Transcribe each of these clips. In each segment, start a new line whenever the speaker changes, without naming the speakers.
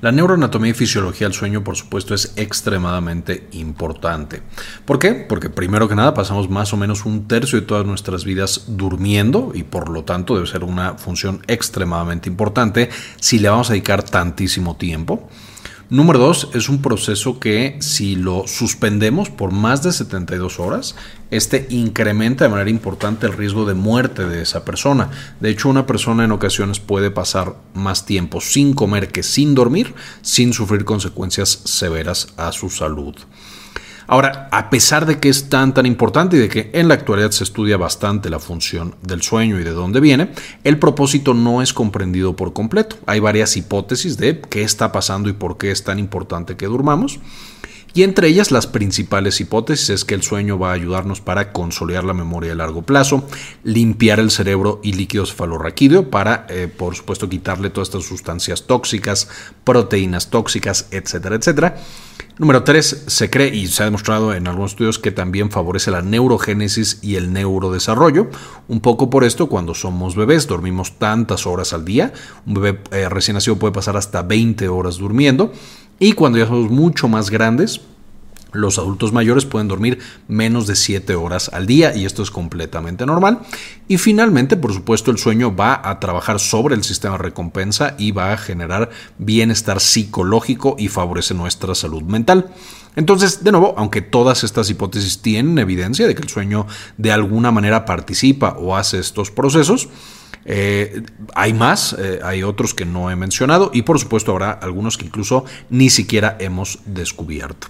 La neuroanatomía y fisiología del sueño, por supuesto, es extremadamente importante. ¿Por qué? Porque primero que nada pasamos más o menos un tercio de todas nuestras vidas durmiendo y por lo tanto debe ser una función extremadamente importante si le vamos a dedicar tantísimo tiempo. Número dos, es un proceso que si lo suspendemos por más de 72 horas, este incrementa de manera importante el riesgo de muerte de esa persona. De hecho, una persona en ocasiones puede pasar más tiempo sin comer que sin dormir, sin sufrir consecuencias severas a su salud. Ahora, a pesar de que es tan tan importante y de que en la actualidad se estudia bastante la función del sueño y de dónde viene, el propósito no es comprendido por completo. Hay varias hipótesis de qué está pasando y por qué es tan importante que durmamos. Y entre ellas las principales hipótesis es que el sueño va a ayudarnos para consolidar la memoria a largo plazo, limpiar el cerebro y líquido cefalorraquídeo para, eh, por supuesto, quitarle todas estas sustancias tóxicas, proteínas tóxicas, etcétera, etcétera. Número 3, se cree y se ha demostrado en algunos estudios que también favorece la neurogénesis y el neurodesarrollo. Un poco por esto, cuando somos bebés, dormimos tantas horas al día. Un bebé eh, recién nacido puede pasar hasta 20 horas durmiendo. Y cuando ya somos mucho más grandes, los adultos mayores pueden dormir menos de 7 horas al día y esto es completamente normal. Y finalmente, por supuesto, el sueño va a trabajar sobre el sistema de recompensa y va a generar bienestar psicológico y favorece nuestra salud mental. Entonces, de nuevo, aunque todas estas hipótesis tienen evidencia de que el sueño de alguna manera participa o hace estos procesos, eh, hay más, eh, hay otros que no he mencionado y por supuesto habrá algunos que incluso ni siquiera hemos descubierto.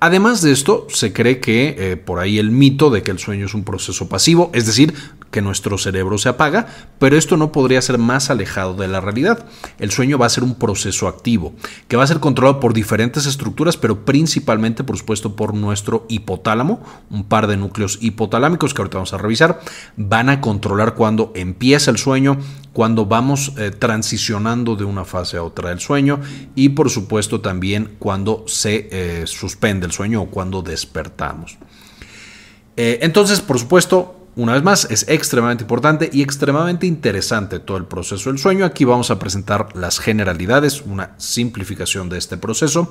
Además de esto, se cree que eh, por ahí el mito de que el sueño es un proceso pasivo, es decir, que nuestro cerebro se apaga, pero esto no podría ser más alejado de la realidad. El sueño va a ser un proceso activo, que va a ser controlado por diferentes estructuras, pero principalmente, por supuesto, por nuestro hipotálamo, un par de núcleos hipotalámicos que ahorita vamos a revisar, van a controlar cuando empieza el sueño, cuando vamos eh, transicionando de una fase a otra del sueño y, por supuesto, también cuando se eh, suspende el sueño o cuando despertamos. Eh, entonces, por supuesto, una vez más, es extremadamente importante y extremadamente interesante todo el proceso del sueño. Aquí vamos a presentar las generalidades, una simplificación de este proceso.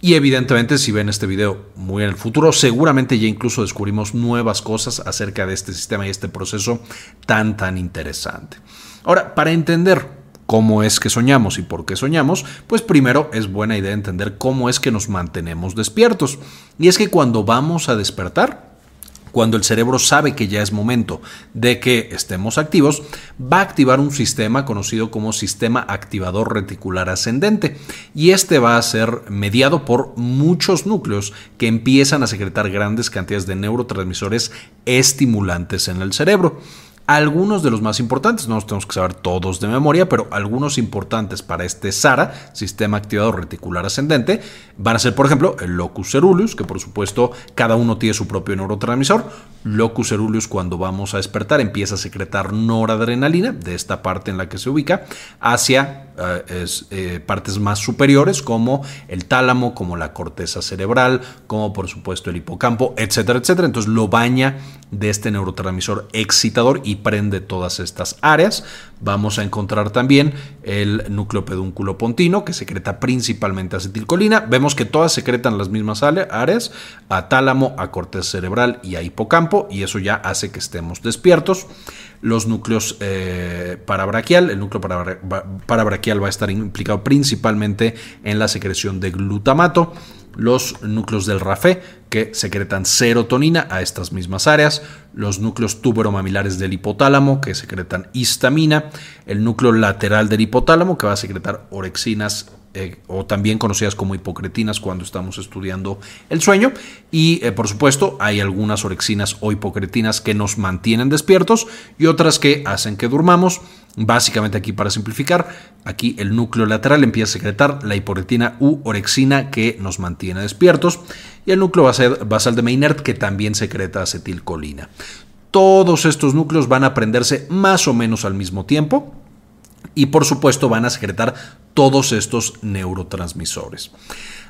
Y evidentemente, si ven este video muy en el futuro, seguramente ya incluso descubrimos nuevas cosas acerca de este sistema y este proceso tan, tan interesante. Ahora, para entender cómo es que soñamos y por qué soñamos, pues primero es buena idea entender cómo es que nos mantenemos despiertos. Y es que cuando vamos a despertar, cuando el cerebro sabe que ya es momento de que estemos activos, va a activar un sistema conocido como sistema activador reticular ascendente y este va a ser mediado por muchos núcleos que empiezan a secretar grandes cantidades de neurotransmisores estimulantes en el cerebro. Algunos de los más importantes, no los tenemos que saber todos de memoria, pero algunos importantes para este SARA, Sistema Activador Reticular Ascendente, van a ser, por ejemplo, el locus ceruleus, que por supuesto cada uno tiene su propio neurotransmisor. Locus ceruleus, cuando vamos a despertar, empieza a secretar noradrenalina, de esta parte en la que se ubica, hacia eh, eh, partes más superiores, como el tálamo, como la corteza cerebral, como por supuesto el hipocampo, etcétera, etcétera. Entonces lo baña de este neurotransmisor excitador y prende todas estas áreas. Vamos a encontrar también el núcleo pedúnculo pontino que secreta principalmente acetilcolina. Vemos que todas secretan las mismas áreas, a tálamo, a corteza cerebral y a hipocampo y eso ya hace que estemos despiertos. Los núcleos eh, parabraquial, el núcleo parabraquial va a estar implicado principalmente en la secreción de glutamato los núcleos del RAFE que secretan serotonina a estas mismas áreas, los núcleos tuberomamilares del hipotálamo que secretan histamina, el núcleo lateral del hipotálamo que va a secretar orexinas eh, o también conocidas como hipocretinas cuando estamos estudiando el sueño. Y eh, por supuesto hay algunas orexinas o hipocretinas que nos mantienen despiertos y otras que hacen que durmamos. Básicamente aquí para simplificar, aquí el núcleo lateral empieza a secretar la hipocretina u orexina que nos mantiene despiertos y el núcleo basal de Maynard que también secreta acetilcolina. Todos estos núcleos van a prenderse más o menos al mismo tiempo y por supuesto van a secretar todos estos neurotransmisores.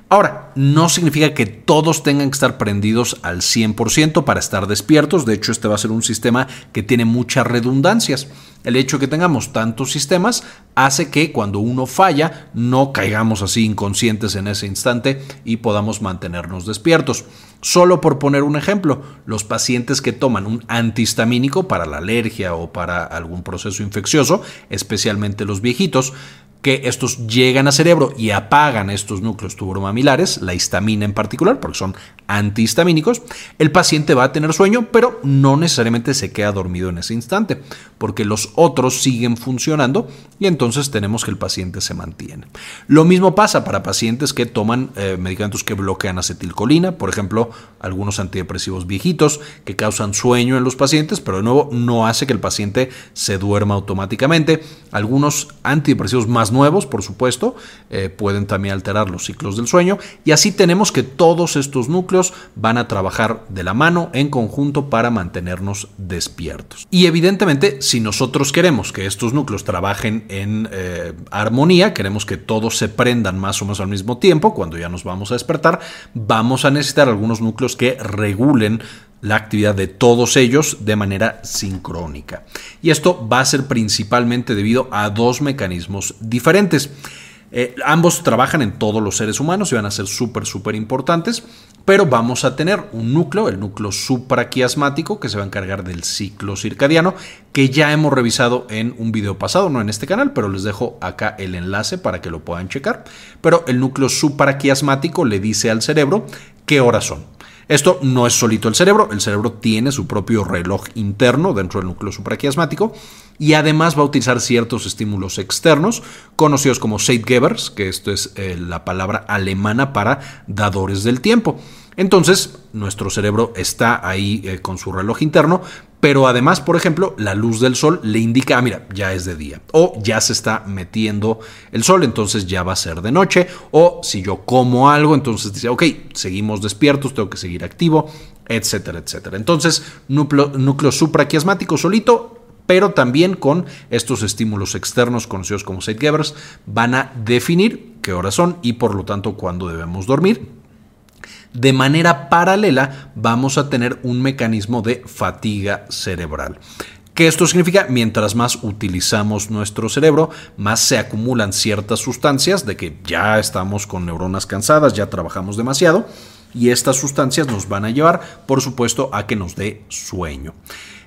Ahora, no significa que todos tengan que estar prendidos al 100% para estar despiertos. De hecho, este va a ser un sistema que tiene muchas redundancias. El hecho de que tengamos tantos sistemas hace que cuando uno falla no caigamos así inconscientes en ese instante y podamos mantenernos despiertos. Solo por poner un ejemplo, los pacientes que toman un antihistamínico para la alergia o para algún proceso infeccioso, especialmente los viejitos, que estos llegan al cerebro y apagan estos núcleos tuberomamilares, la histamina en particular, porque son antihistamínicos, el paciente va a tener sueño, pero no necesariamente se queda dormido en ese instante, porque los otros siguen funcionando y entonces tenemos que el paciente se mantiene. Lo mismo pasa para pacientes que toman eh, medicamentos que bloquean acetilcolina, por ejemplo, algunos antidepresivos viejitos que causan sueño en los pacientes, pero de nuevo no hace que el paciente se duerma automáticamente. Algunos antidepresivos más nuevos, por supuesto, eh, pueden también alterar los ciclos del sueño y así tenemos que todos estos núcleos van a trabajar de la mano en conjunto para mantenernos despiertos. Y evidentemente, si nosotros queremos que estos núcleos trabajen en eh, armonía, queremos que todos se prendan más o menos al mismo tiempo, cuando ya nos vamos a despertar, vamos a necesitar algunos núcleos que regulen la actividad de todos ellos de manera sincrónica. Y esto va a ser principalmente debido a dos mecanismos diferentes. Eh, ambos trabajan en todos los seres humanos y van a ser súper, súper importantes, pero vamos a tener un núcleo, el núcleo supraquiasmático, que se va a encargar del ciclo circadiano, que ya hemos revisado en un video pasado, no en este canal, pero les dejo acá el enlace para que lo puedan checar. Pero el núcleo supraquiasmático le dice al cerebro qué horas son. Esto no es solito el cerebro, el cerebro tiene su propio reloj interno dentro del núcleo supraquiasmático y además va a utilizar ciertos estímulos externos conocidos como Zeitgebers, que esto es eh, la palabra alemana para dadores del tiempo. Entonces, nuestro cerebro está ahí eh, con su reloj interno, pero además, por ejemplo, la luz del sol le indica, ah, mira, ya es de día, o ya se está metiendo el sol, entonces ya va a ser de noche, o si yo como algo, entonces dice, ok, seguimos despiertos, tengo que seguir activo, etcétera, etcétera. Entonces, núcleo, supraquiasmático solito, pero también con estos estímulos externos conocidos como Zeitgebers, van a definir qué horas son y por lo tanto cuándo debemos dormir de manera paralela vamos a tener un mecanismo de fatiga cerebral. ¿Qué esto significa? Mientras más utilizamos nuestro cerebro, más se acumulan ciertas sustancias de que ya estamos con neuronas cansadas, ya trabajamos demasiado, y estas sustancias nos van a llevar, por supuesto, a que nos dé sueño.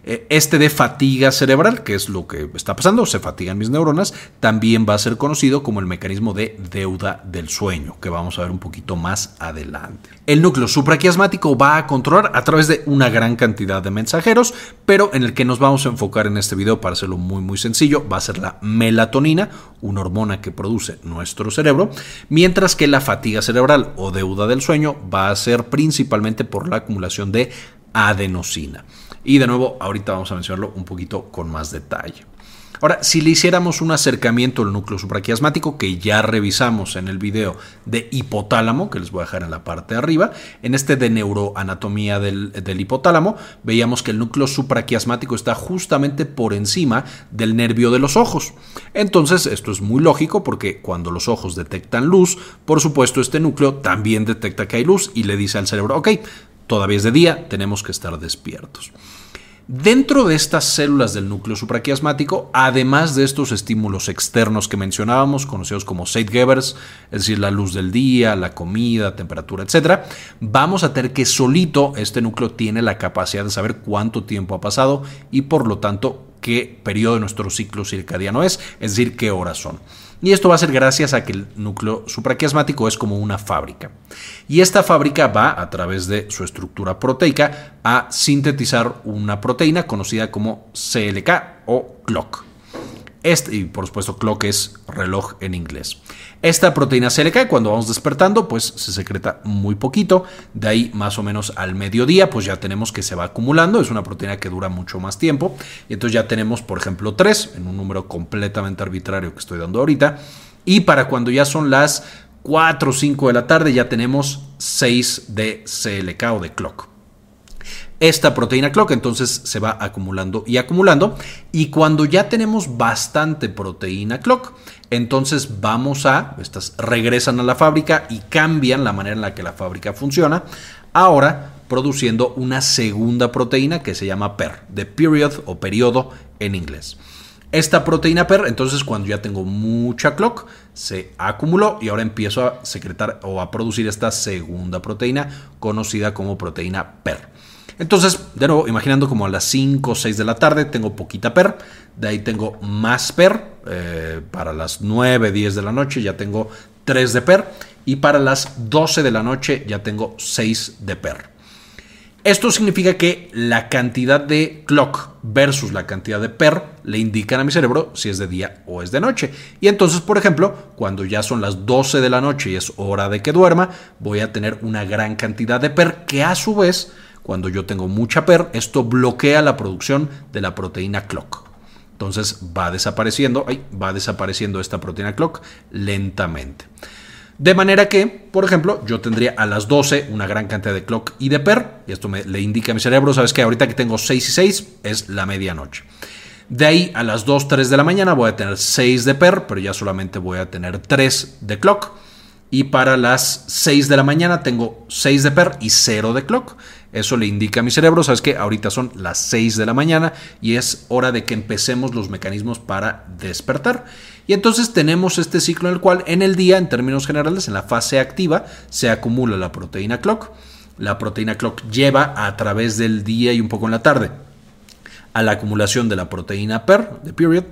Eh, este de fatiga cerebral, que es lo que está pasando, se fatigan mis neuronas, también va a ser conocido como el mecanismo de deuda del sueño, que vamos a ver un poquito más adelante. El núcleo supraquiasmático va a controlar a través de una gran cantidad de mensajeros, pero en el que nos vamos a enfocar en este video para hacerlo muy muy sencillo, va a ser la melatonina, una hormona que produce nuestro cerebro, mientras que la fatiga cerebral o deuda del sueño va a ser principalmente por la acumulación de adenosina. Y de nuevo, ahorita vamos a mencionarlo un poquito con más detalle. Ahora, si le hiciéramos un acercamiento al núcleo supraquiasmático, que ya revisamos en el video de hipotálamo, que les voy a dejar en la parte de arriba, en este de neuroanatomía del, del hipotálamo, veíamos que el núcleo supraquiasmático está justamente por encima del nervio de los ojos. Entonces, esto es muy lógico porque cuando los ojos detectan luz, por supuesto, este núcleo también detecta que hay luz y le dice al cerebro, ok, todavía es de día, tenemos que estar despiertos. Dentro de estas células del núcleo supraquiasmático, además de estos estímulos externos que mencionábamos, conocidos como Zeitgebers, es decir, la luz del día, la comida, temperatura, etc., vamos a tener que solito este núcleo tiene la capacidad de saber cuánto tiempo ha pasado y por lo tanto qué periodo de nuestro ciclo circadiano es, es decir, qué horas son. Y esto va a ser gracias a que el núcleo supraquiasmático es como una fábrica. Y esta fábrica va, a través de su estructura proteica, a sintetizar una proteína conocida como CLK o clock. Este, y por supuesto, clock es reloj en inglés. Esta proteína cae cuando vamos despertando, pues se secreta muy poquito. De ahí, más o menos al mediodía, pues ya tenemos que se va acumulando. Es una proteína que dura mucho más tiempo. Entonces ya tenemos, por ejemplo, 3 en un número completamente arbitrario que estoy dando ahorita. Y para cuando ya son las 4 o 5 de la tarde, ya tenemos 6 de CLK o de clock. Esta proteína clock, entonces se va acumulando y acumulando. Y cuando ya tenemos bastante proteína clock, entonces vamos a, estas regresan a la fábrica y cambian la manera en la que la fábrica funciona. Ahora produciendo una segunda proteína que se llama PER, de period o periodo en inglés. Esta proteína PER, entonces cuando ya tengo mucha clock, se acumuló y ahora empiezo a secretar o a producir esta segunda proteína conocida como proteína PER. Entonces, de nuevo, imaginando como a las 5 o 6 de la tarde tengo poquita PER, de ahí tengo más PER, eh, para las 9, 10 de la noche ya tengo 3 de PER y para las 12 de la noche ya tengo 6 de PER. Esto significa que la cantidad de clock versus la cantidad de per le indican a mi cerebro si es de día o es de noche. Y entonces, por ejemplo, cuando ya son las 12 de la noche y es hora de que duerma, voy a tener una gran cantidad de per que a su vez, cuando yo tengo mucha per, esto bloquea la producción de la proteína clock. Entonces va desapareciendo, va desapareciendo esta proteína clock lentamente. De manera que, por ejemplo, yo tendría a las 12 una gran cantidad de clock y de per, y esto me, le indica a mi cerebro, sabes que ahorita que tengo 6 y 6 es la medianoche. De ahí a las 2, 3 de la mañana voy a tener 6 de per, pero ya solamente voy a tener 3 de clock. Y para las 6 de la mañana tengo 6 de per y 0 de clock. Eso le indica a mi cerebro, sabes que ahorita son las 6 de la mañana y es hora de que empecemos los mecanismos para despertar. Y entonces tenemos este ciclo en el cual en el día, en términos generales, en la fase activa, se acumula la proteína clock. La proteína clock lleva a través del día y un poco en la tarde a la acumulación de la proteína PER, de period.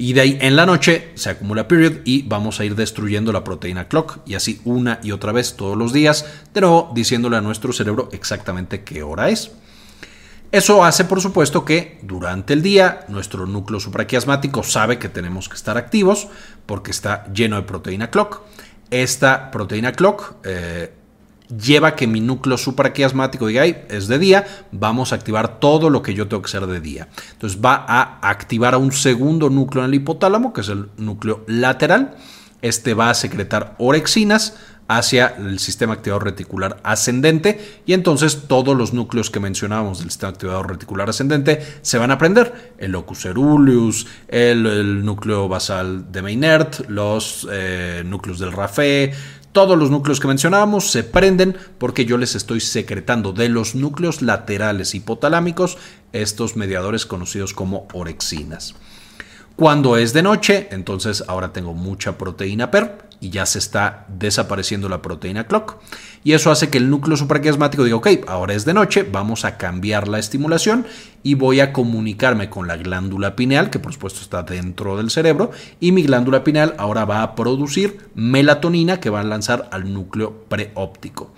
Y de ahí en la noche se acumula period y vamos a ir destruyendo la proteína clock y así una y otra vez todos los días, de nuevo diciéndole a nuestro cerebro exactamente qué hora es. Eso hace, por supuesto, que durante el día nuestro núcleo supraquiasmático sabe que tenemos que estar activos porque está lleno de proteína clock. Esta proteína clock eh, lleva que mi núcleo supraquiasmático diga, es de día, vamos a activar todo lo que yo tengo que hacer de día. Entonces va a activar a un segundo núcleo en el hipotálamo, que es el núcleo lateral. Este va a secretar orexinas hacia el sistema activador reticular ascendente y entonces todos los núcleos que mencionábamos del sistema activador reticular ascendente se van a prender. El locus ceruleus, el, núcleo basal de Maynard, los eh, núcleos del RAFE, todos los núcleos que mencionábamos se prenden porque yo les estoy secretando de los núcleos laterales hipotalámicos estos mediadores conocidos como orexinas. Cuando es de noche, entonces ahora tengo mucha proteína PER y ya se está desapareciendo la proteína clock. Y eso hace que el núcleo supraquiasmático diga, ok, ahora es de noche, vamos a cambiar la estimulación y voy a comunicarme con la glándula pineal, que por supuesto está dentro del cerebro, y mi glándula pineal ahora va a producir melatonina que va a lanzar al núcleo preóptico.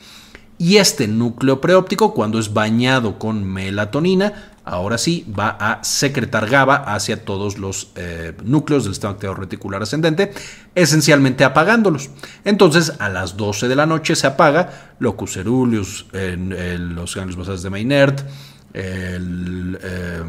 Y este núcleo preóptico, cuando es bañado con melatonina, ahora sí va a secretar GABA hacia todos los eh, núcleos del sistema activador reticular ascendente, esencialmente apagándolos. Entonces, a las 12 de la noche se apaga locus ceruleus, en, los ganglios basales de Maynard, el eh,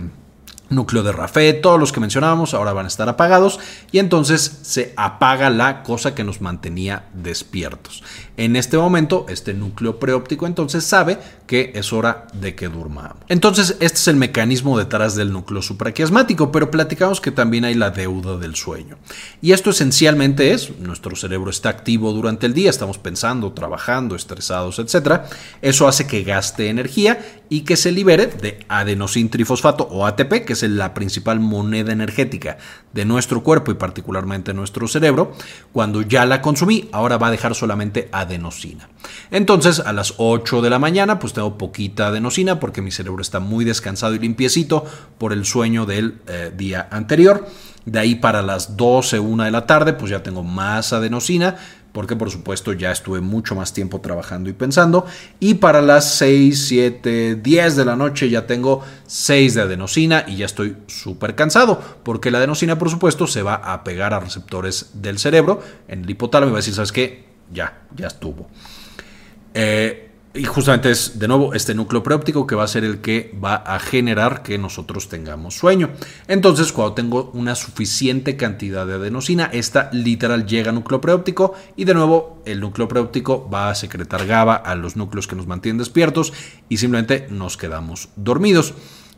núcleo de Rafé, todos los que mencionábamos ahora van a estar apagados y entonces se apaga la cosa que nos mantenía despiertos. En este momento, este núcleo preóptico entonces sabe que es hora de que durmamos. Entonces, este es el mecanismo detrás del núcleo supraquiasmático, pero platicamos que también hay la deuda del sueño. Y esto esencialmente es, nuestro cerebro está activo durante el día, estamos pensando, trabajando, estresados, etc. Eso hace que gaste energía y que se libere de adenosín trifosfato o ATP, que es la principal moneda energética de nuestro cuerpo y particularmente nuestro cerebro. Cuando ya la consumí, ahora va a dejar solamente adenosina. Entonces, a las 8 de la mañana, pues tengo poquita adenosina porque mi cerebro está muy descansado y limpiecito por el sueño del eh, día anterior. De ahí para las 12, 1 de la tarde, pues ya tengo más adenosina, porque por supuesto ya estuve mucho más tiempo trabajando y pensando. Y para las 6, 7, 10 de la noche ya tengo 6 de adenosina y ya estoy súper cansado, porque la adenosina por supuesto se va a pegar a receptores del cerebro, en el hipotálamo y va a decir, ¿sabes qué? Ya, ya estuvo. Eh, Y justamente es, de nuevo, este núcleo preóptico que va a ser el que va a generar que nosotros tengamos sueño. Entonces, cuando tengo una suficiente cantidad de adenosina, esta literal llega al núcleo preóptico y de nuevo el núcleo preóptico va a secretar GABA a los núcleos que nos mantienen despiertos y simplemente nos quedamos dormidos.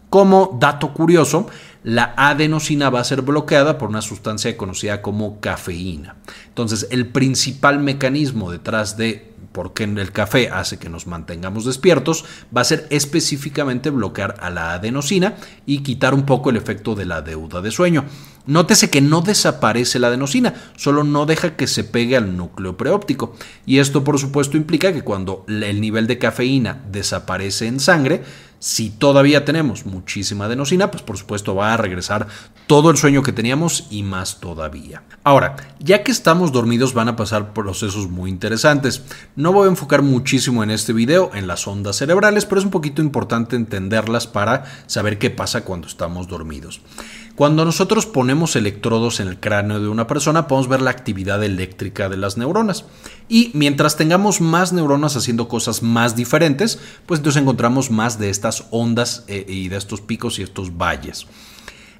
Como dato curioso, la adenosina va a ser bloqueada por una sustancia conocida como cafeína. Entonces, el principal mecanismo detrás de porque el café hace que nos mantengamos despiertos, va a ser específicamente bloquear a la adenosina y quitar un poco el efecto de la deuda de sueño. Nótese que no desaparece la adenosina, solo no deja que se pegue al núcleo preóptico. Y esto por supuesto implica que cuando el nivel de cafeína desaparece en sangre, si todavía tenemos muchísima adenosina, pues por supuesto va a regresar todo el sueño que teníamos y más todavía. Ahora, ya que estamos dormidos van a pasar procesos muy interesantes. No voy a enfocar muchísimo en este video en las ondas cerebrales, pero es un poquito importante entenderlas para saber qué pasa cuando estamos dormidos. Cuando nosotros ponemos electrodos en el cráneo de una persona, podemos ver la actividad eléctrica de las neuronas. Y mientras tengamos más neuronas haciendo cosas más diferentes, pues entonces encontramos más de estas ondas eh, y de estos picos y estos valles.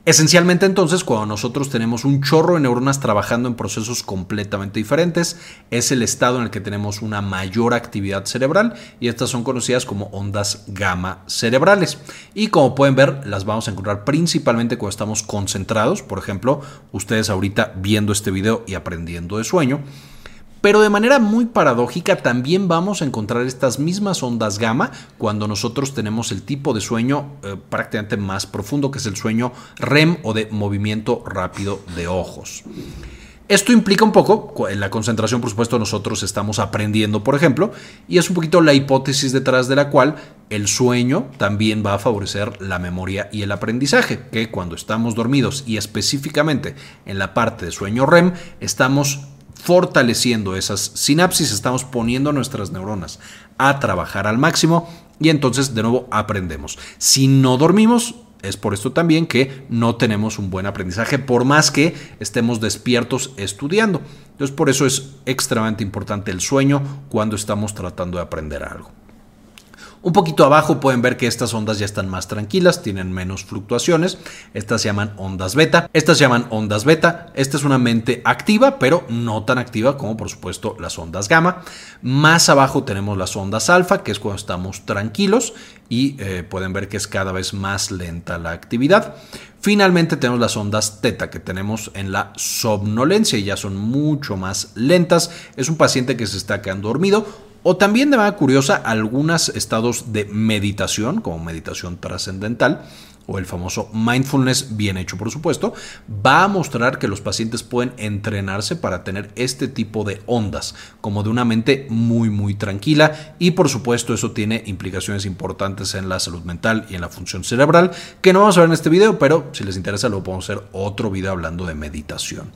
Esencialmente entonces, cuando nosotros tenemos un chorro de neuronas trabajando en procesos completamente diferentes, es el estado en el que tenemos una mayor actividad cerebral y estas son conocidas como ondas gamma cerebrales. Y como pueden ver, las vamos a encontrar principalmente cuando estamos concentrados, por ejemplo, ustedes ahorita viendo este video y aprendiendo de sueño. Pero de manera muy paradójica también vamos a encontrar estas mismas ondas gamma cuando nosotros tenemos el tipo de sueño eh, prácticamente más profundo, que es el sueño REM o de movimiento rápido de ojos. Esto implica un poco, en la concentración por supuesto nosotros estamos aprendiendo, por ejemplo, y es un poquito la hipótesis detrás de la cual el sueño también va a favorecer la memoria y el aprendizaje, que cuando estamos dormidos y específicamente en la parte de sueño REM estamos fortaleciendo esas sinapsis, estamos poniendo nuestras neuronas a trabajar al máximo y entonces de nuevo aprendemos. Si no dormimos, es por esto también que no tenemos un buen aprendizaje, por más que estemos despiertos estudiando. Entonces por eso es extremadamente importante el sueño cuando estamos tratando de aprender algo. Un poquito abajo pueden ver que estas ondas ya están más tranquilas, tienen menos fluctuaciones. Estas se llaman ondas beta. Estas se llaman ondas beta. Esta es una mente activa, pero no tan activa como por supuesto las ondas gamma. Más abajo tenemos las ondas alfa, que es cuando estamos tranquilos y eh, pueden ver que es cada vez más lenta la actividad. Finalmente tenemos las ondas teta que tenemos en la somnolencia y ya son mucho más lentas. Es un paciente que se está quedando dormido o también de manera curiosa, algunos estados de meditación, como meditación trascendental, o el famoso mindfulness bien hecho por supuesto, va a mostrar que los pacientes pueden entrenarse para tener este tipo de ondas, como de una mente muy muy tranquila y por supuesto eso tiene implicaciones importantes en la salud mental y en la función cerebral, que no vamos a ver en este video, pero si les interesa lo podemos hacer otro video hablando de meditación.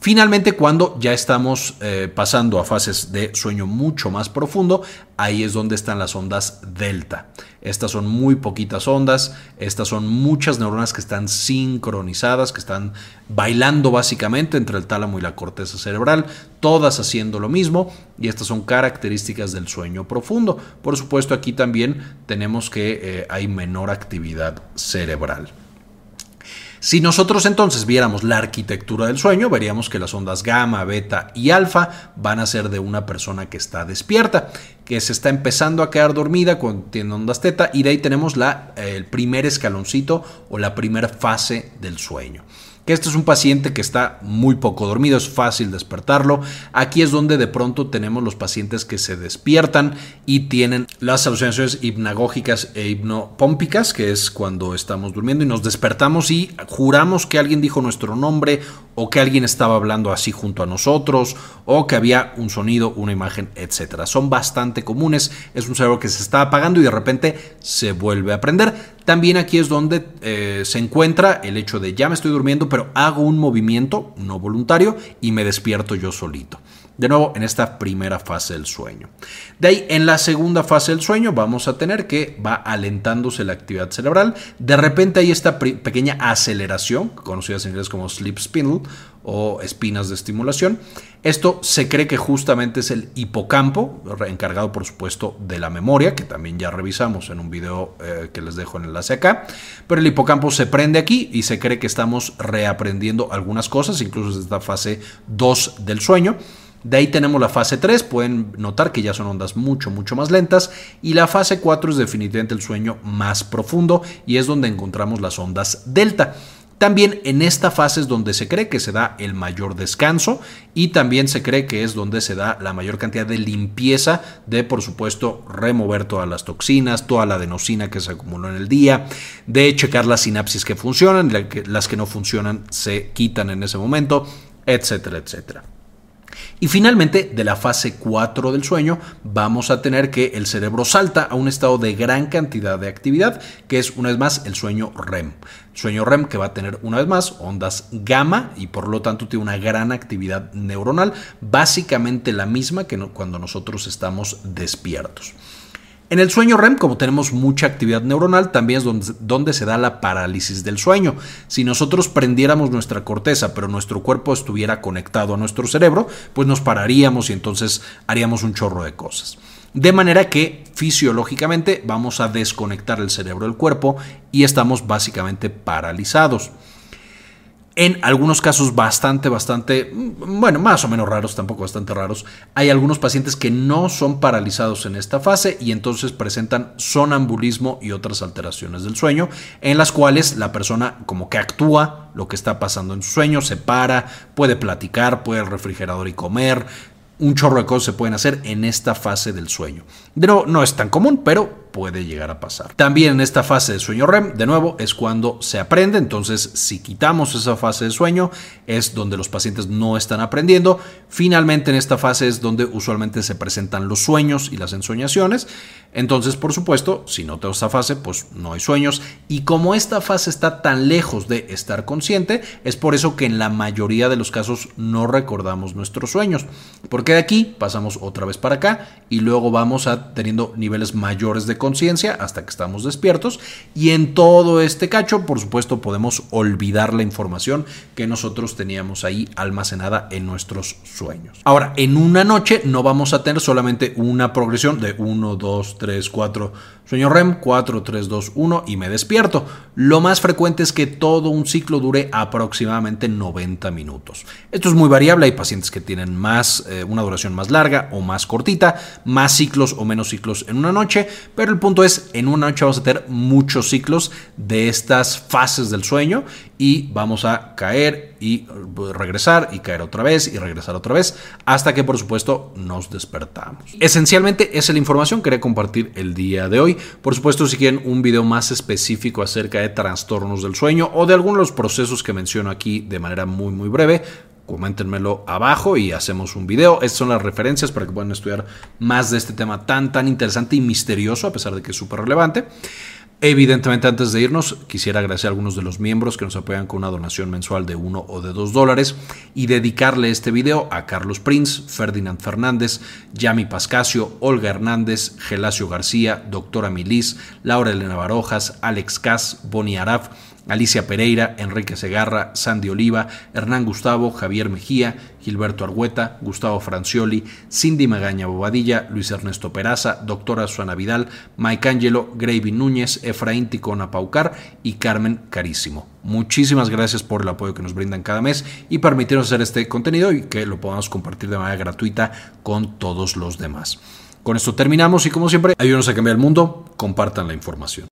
Finalmente, cuando ya estamos eh, pasando a fases de sueño mucho más profundo, ahí es donde están las ondas delta. Estas son muy poquitas ondas, estas son muchas neuronas que están sincronizadas, que están bailando básicamente entre el tálamo y la corteza cerebral, todas haciendo lo mismo, y estas son características del sueño profundo. Por supuesto, aquí también tenemos que eh, hay menor actividad cerebral. Si nosotros entonces viéramos la arquitectura del sueño, veríamos que las ondas gamma, beta y alfa van a ser de una persona que está despierta, que se está empezando a quedar dormida cuando tiene ondas teta y de ahí tenemos la, el primer escaloncito o la primera fase del sueño que este es un paciente que está muy poco dormido, es fácil despertarlo. Aquí es donde de pronto tenemos los pacientes que se despiertan y tienen las alucinaciones hipnagógicas e hipnopómpicas, que es cuando estamos durmiendo y nos despertamos y juramos que alguien dijo nuestro nombre o que alguien estaba hablando así junto a nosotros o que había un sonido, una imagen, etcétera. Son bastante comunes, es un cerebro que se está apagando y de repente se vuelve a prender. También aquí es donde eh, se encuentra el hecho de ya me estoy durmiendo, pero hago un movimiento no voluntario y me despierto yo solito. De nuevo, en esta primera fase del sueño. De ahí, en la segunda fase del sueño, vamos a tener que va alentándose la actividad cerebral. De repente hay esta pequeña aceleración, conocida en inglés como sleep spindle o espinas de estimulación. Esto se cree que justamente es el hipocampo, encargado por supuesto de la memoria, que también ya revisamos en un video eh, que les dejo en enlace acá. Pero el hipocampo se prende aquí y se cree que estamos reaprendiendo algunas cosas, incluso desde esta fase 2 del sueño. De ahí tenemos la fase 3, pueden notar que ya son ondas mucho, mucho más lentas. Y la fase 4 es definitivamente el sueño más profundo y es donde encontramos las ondas delta. También en esta fase es donde se cree que se da el mayor descanso y también se cree que es donde se da la mayor cantidad de limpieza de, por supuesto, remover todas las toxinas, toda la adenosina que se acumuló en el día, de checar las sinapsis que funcionan, las que no funcionan se quitan en ese momento, etcétera, etcétera. Y finalmente, de la fase 4 del sueño, vamos a tener que el cerebro salta a un estado de gran cantidad de actividad, que es una vez más el sueño REM. Sueño REM que va a tener una vez más ondas gamma y por lo tanto tiene una gran actividad neuronal, básicamente la misma que cuando nosotros estamos despiertos. En el sueño REM, como tenemos mucha actividad neuronal, también es donde, se da la parálisis del sueño. Si nosotros prendiéramos nuestra corteza, pero nuestro cuerpo estuviera conectado a nuestro cerebro, pues nos pararíamos y entonces haríamos un chorro de cosas. De manera que fisiológicamente vamos a desconectar el cerebro del cuerpo y estamos básicamente paralizados. En algunos casos bastante, bastante, mm, bueno, más o menos raros, tampoco bastante raros, hay algunos pacientes que no son paralizados en esta fase y entonces presentan sonambulismo y otras alteraciones del sueño, en las cuales la persona como que actúa lo que está pasando en su sueño, se para, puede platicar, puede al refrigerador y comer, un chorro de cosas se pueden hacer en esta fase del sueño. Nuevo, no es tan común, pero puede llegar a pasar. También en esta fase de sueño REM, de nuevo, es cuando se aprende. Entonces, si quitamos esa fase de sueño, es donde los pacientes no están aprendiendo. Finalmente, en esta fase es donde usualmente se presentan los sueños y las ensoñaciones. Entonces, por supuesto, si no tengo esta fase, pues no hay sueños. Y como esta fase está tan lejos de estar consciente, es por eso que en la mayoría de los casos no recordamos nuestros sueños. Porque de aquí pasamos otra vez para acá y luego vamos a teniendo niveles mayores de conciencia hasta que estamos despiertos y en todo este cacho, por supuesto, podemos olvidar la información que nosotros teníamos ahí almacenada en nuestros sueños. Ahora, en una noche no vamos a tener solamente una progresión de 1, 2, 3, 4, sueño REM, 4, 3, 2, 1 y me despierto. Lo más frecuente es que todo un ciclo dure aproximadamente 90 minutos. Esto es muy variable, hay pacientes que tienen más, eh, una duración más larga o más cortita, más ciclos o menos ciclos en una noche, pero el punto es, en una noche vamos a tener muchos ciclos de estas fases del sueño y vamos a caer y regresar y caer otra vez y regresar otra vez hasta que por supuesto nos despertamos. Esencialmente esa es la información que quería compartir el día de hoy. Por supuesto si quieren un video más específico acerca de trastornos del sueño o de algunos de los procesos que menciono aquí de manera muy muy breve, coméntenmelo abajo y hacemos un video. Estas son las referencias para que puedan estudiar más de este tema tan, tan interesante y misterioso, a pesar de que es súper relevante. Evidentemente, antes de irnos, quisiera agradecer a algunos de los miembros que nos apoyan con una donación mensual de uno o de dos dólares y dedicarle este video a Carlos Prince, Ferdinand Fernández, Yami Pascasio, Olga Hernández, Gelacio García, Doctora Milis, Laura Elena Barojas, Alex Cas, Bonnie Araf, Alicia Pereira, Enrique Segarra, Sandy Oliva, Hernán Gustavo, Javier Mejía, Gilberto Argueta, Gustavo Francioli, Cindy Magaña Bobadilla, Luis Ernesto Peraza, Doctora Suana Vidal, Mike Angelo, Gravy Núñez, Efraín Ticona Paucar y Carmen Carísimo. Muchísimas gracias por el apoyo que nos brindan cada mes y permitirnos hacer este contenido y que lo podamos compartir de manera gratuita con todos los demás. Con esto terminamos y como siempre, ayúdenos a cambiar el mundo, compartan la información.